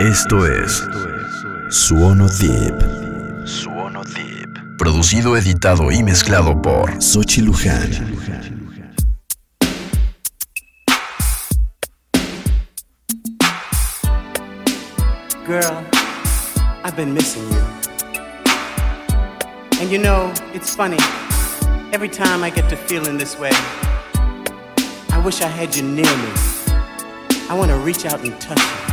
Esto es Suono Deep. Suono Deep. Producido, editado y mezclado por Xochitl Luján. Girl, I've been missing you. And you know, it's funny. Every time I get to feeling this way, I wish I had you near me. I want to reach out and touch you.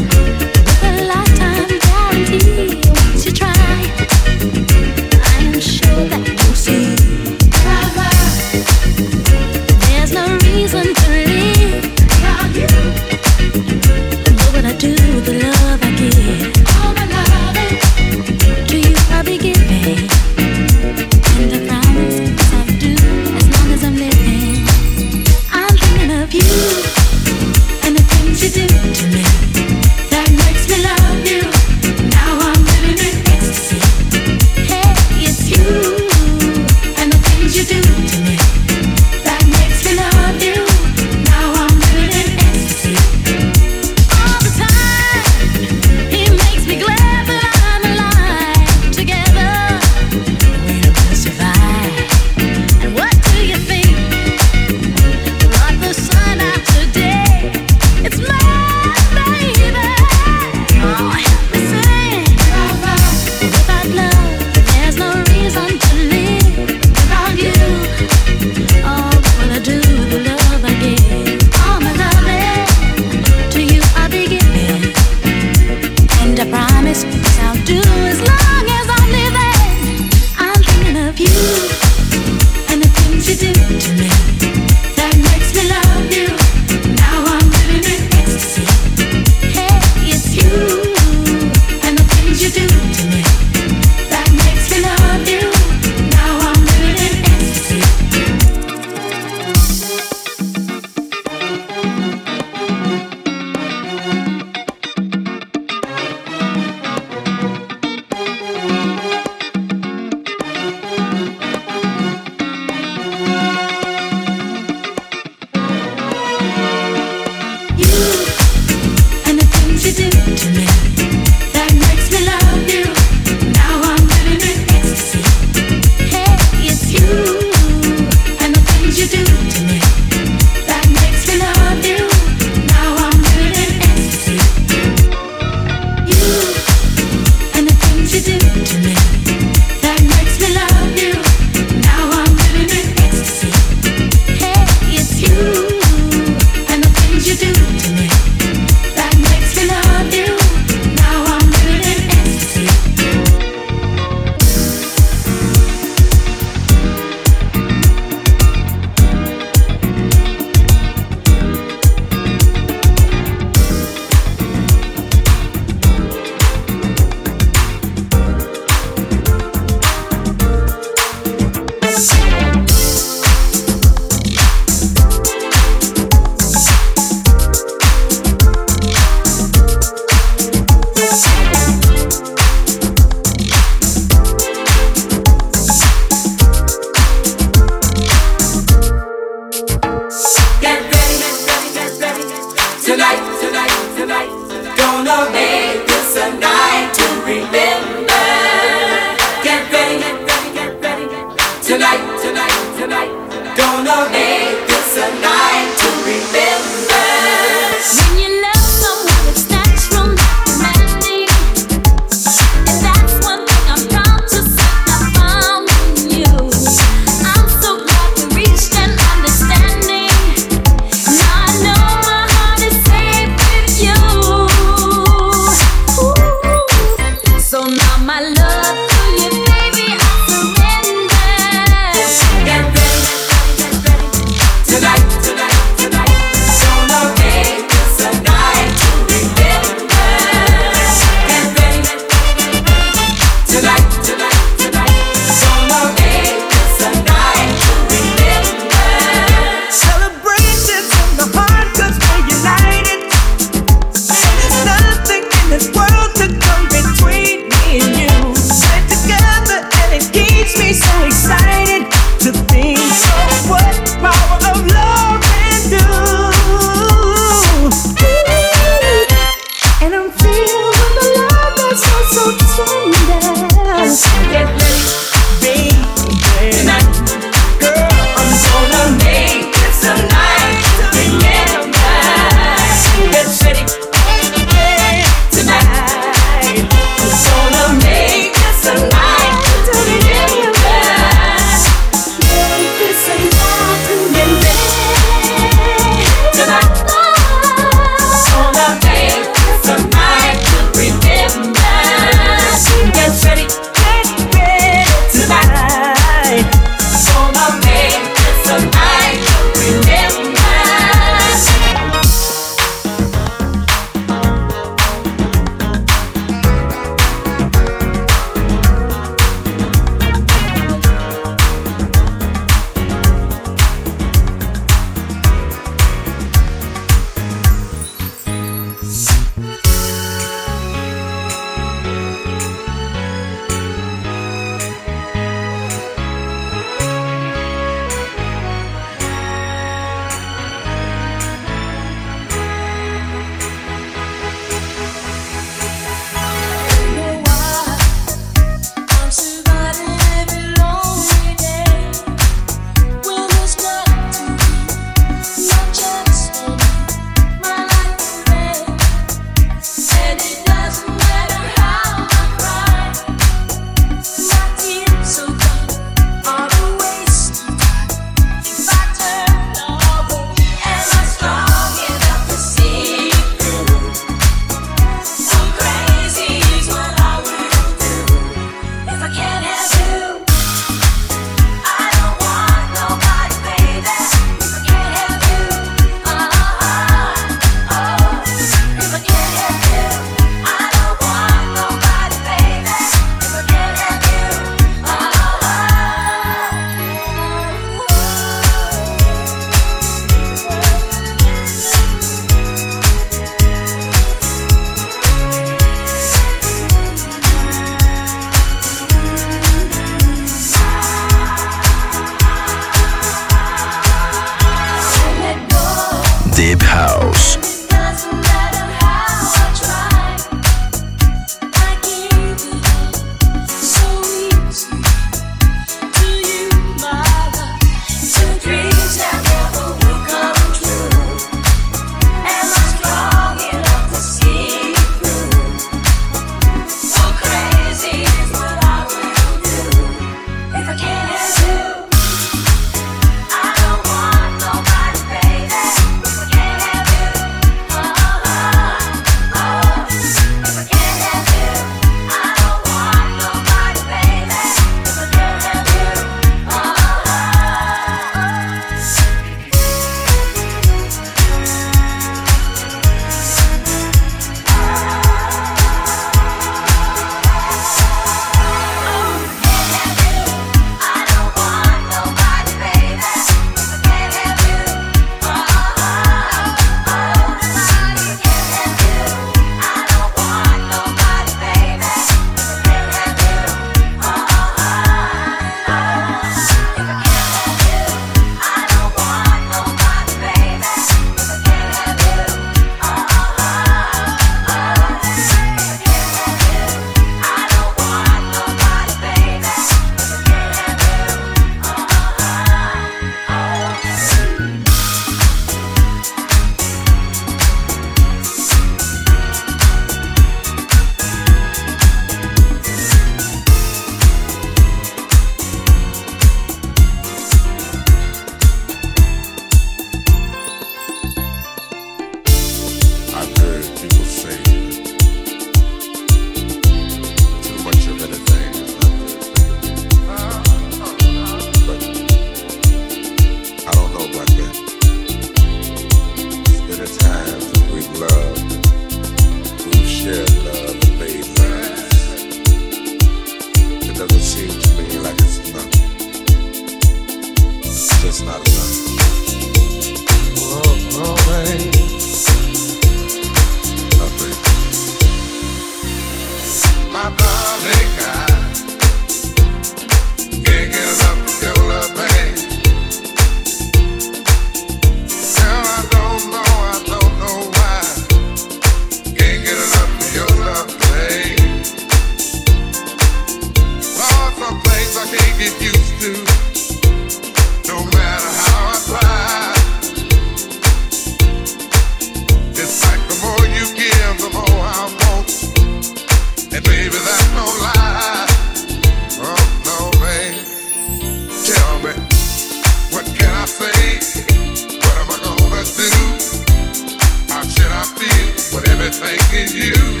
everything you.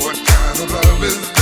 What kind of love is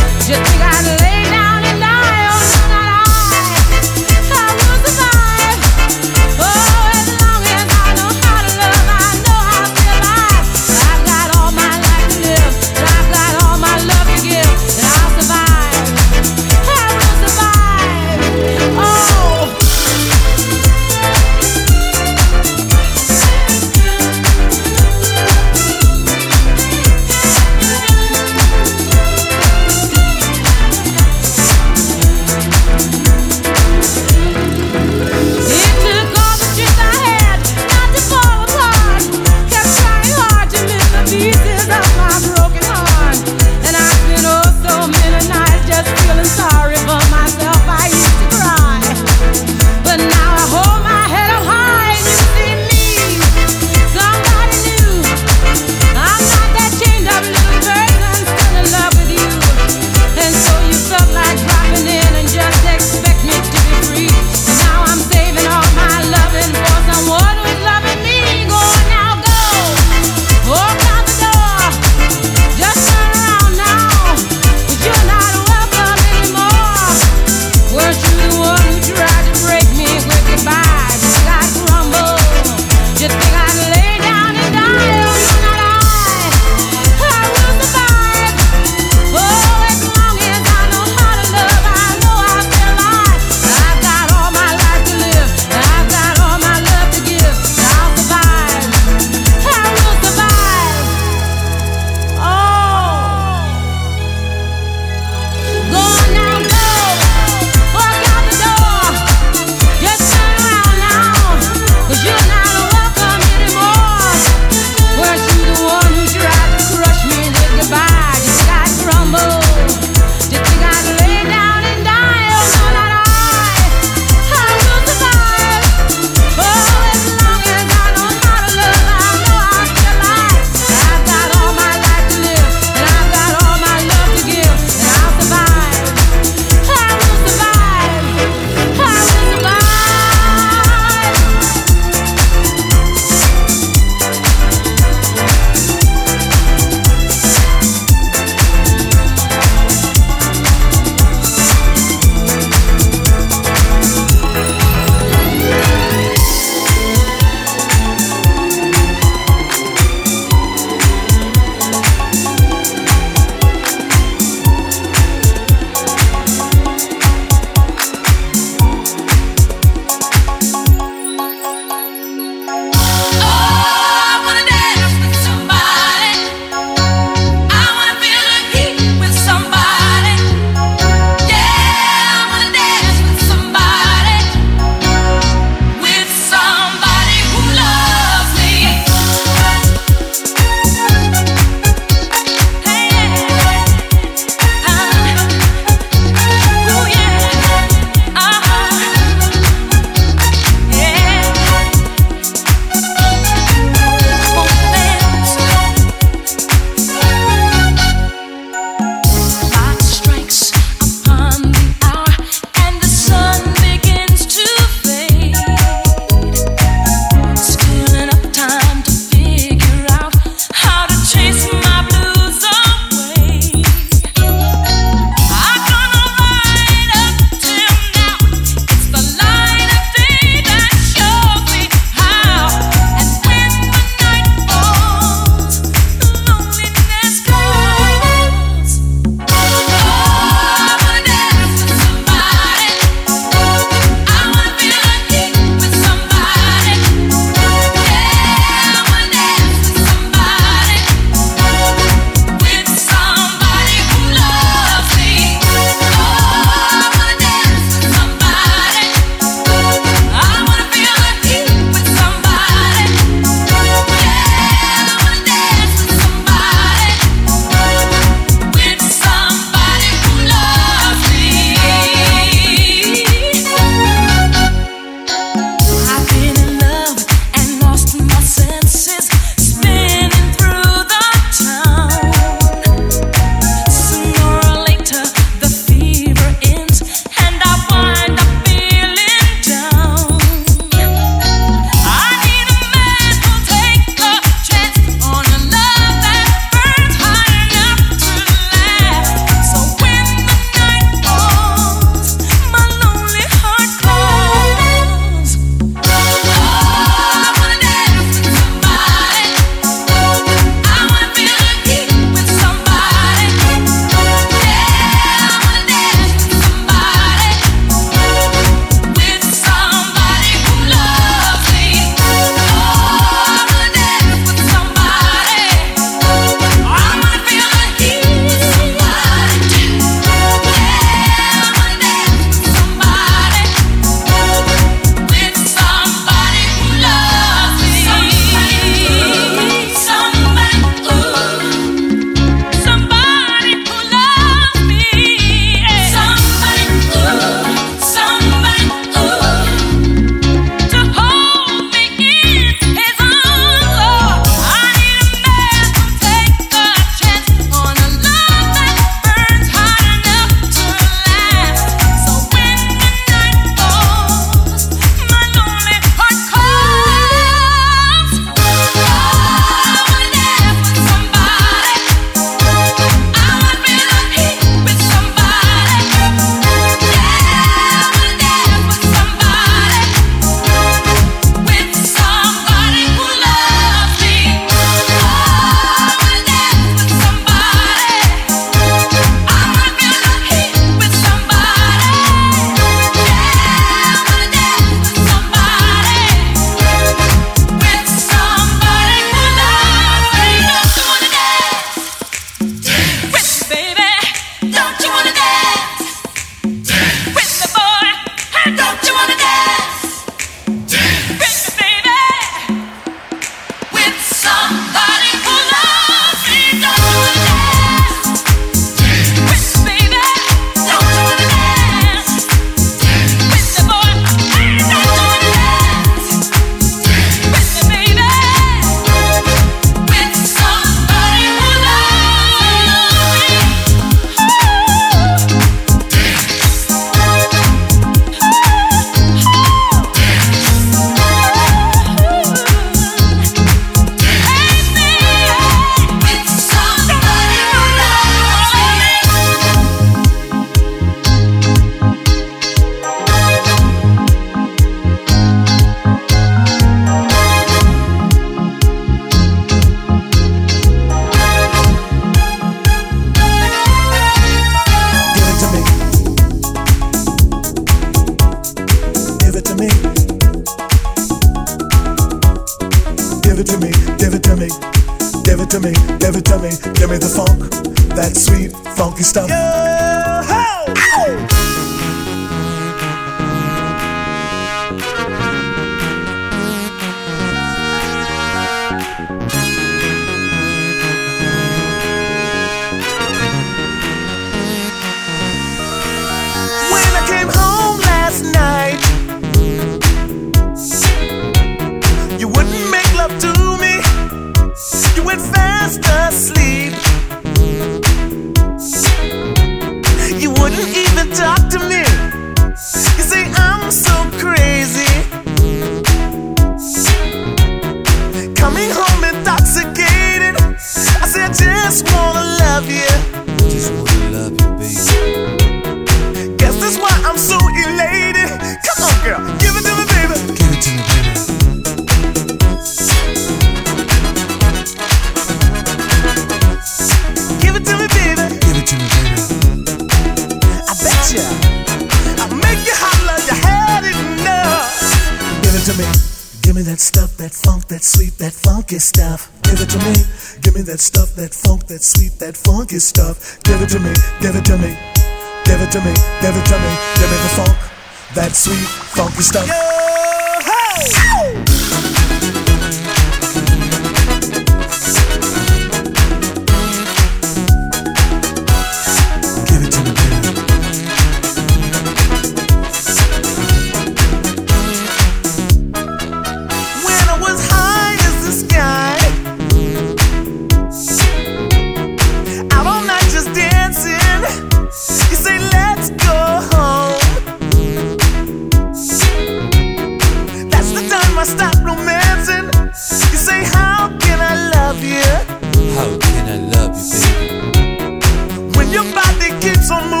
Your body keeps on moving.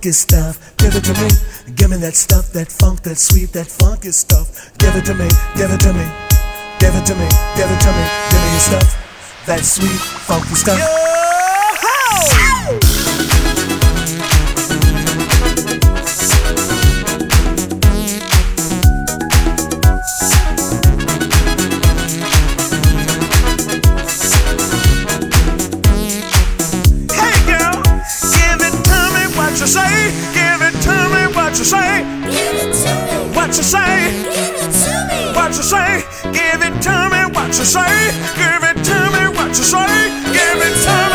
funky stuff. Give it to me. Give me that stuff, that funk, that sweet, that funky stuff. Give it to me. Give it to me. Give it to me. Give it to me. Give me your stuff. That sweet, funky stuff. Yo-ho! say? Give it to me. What you say? Give it to me. What you say? Give it to me. What you say? Give it to me.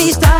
pista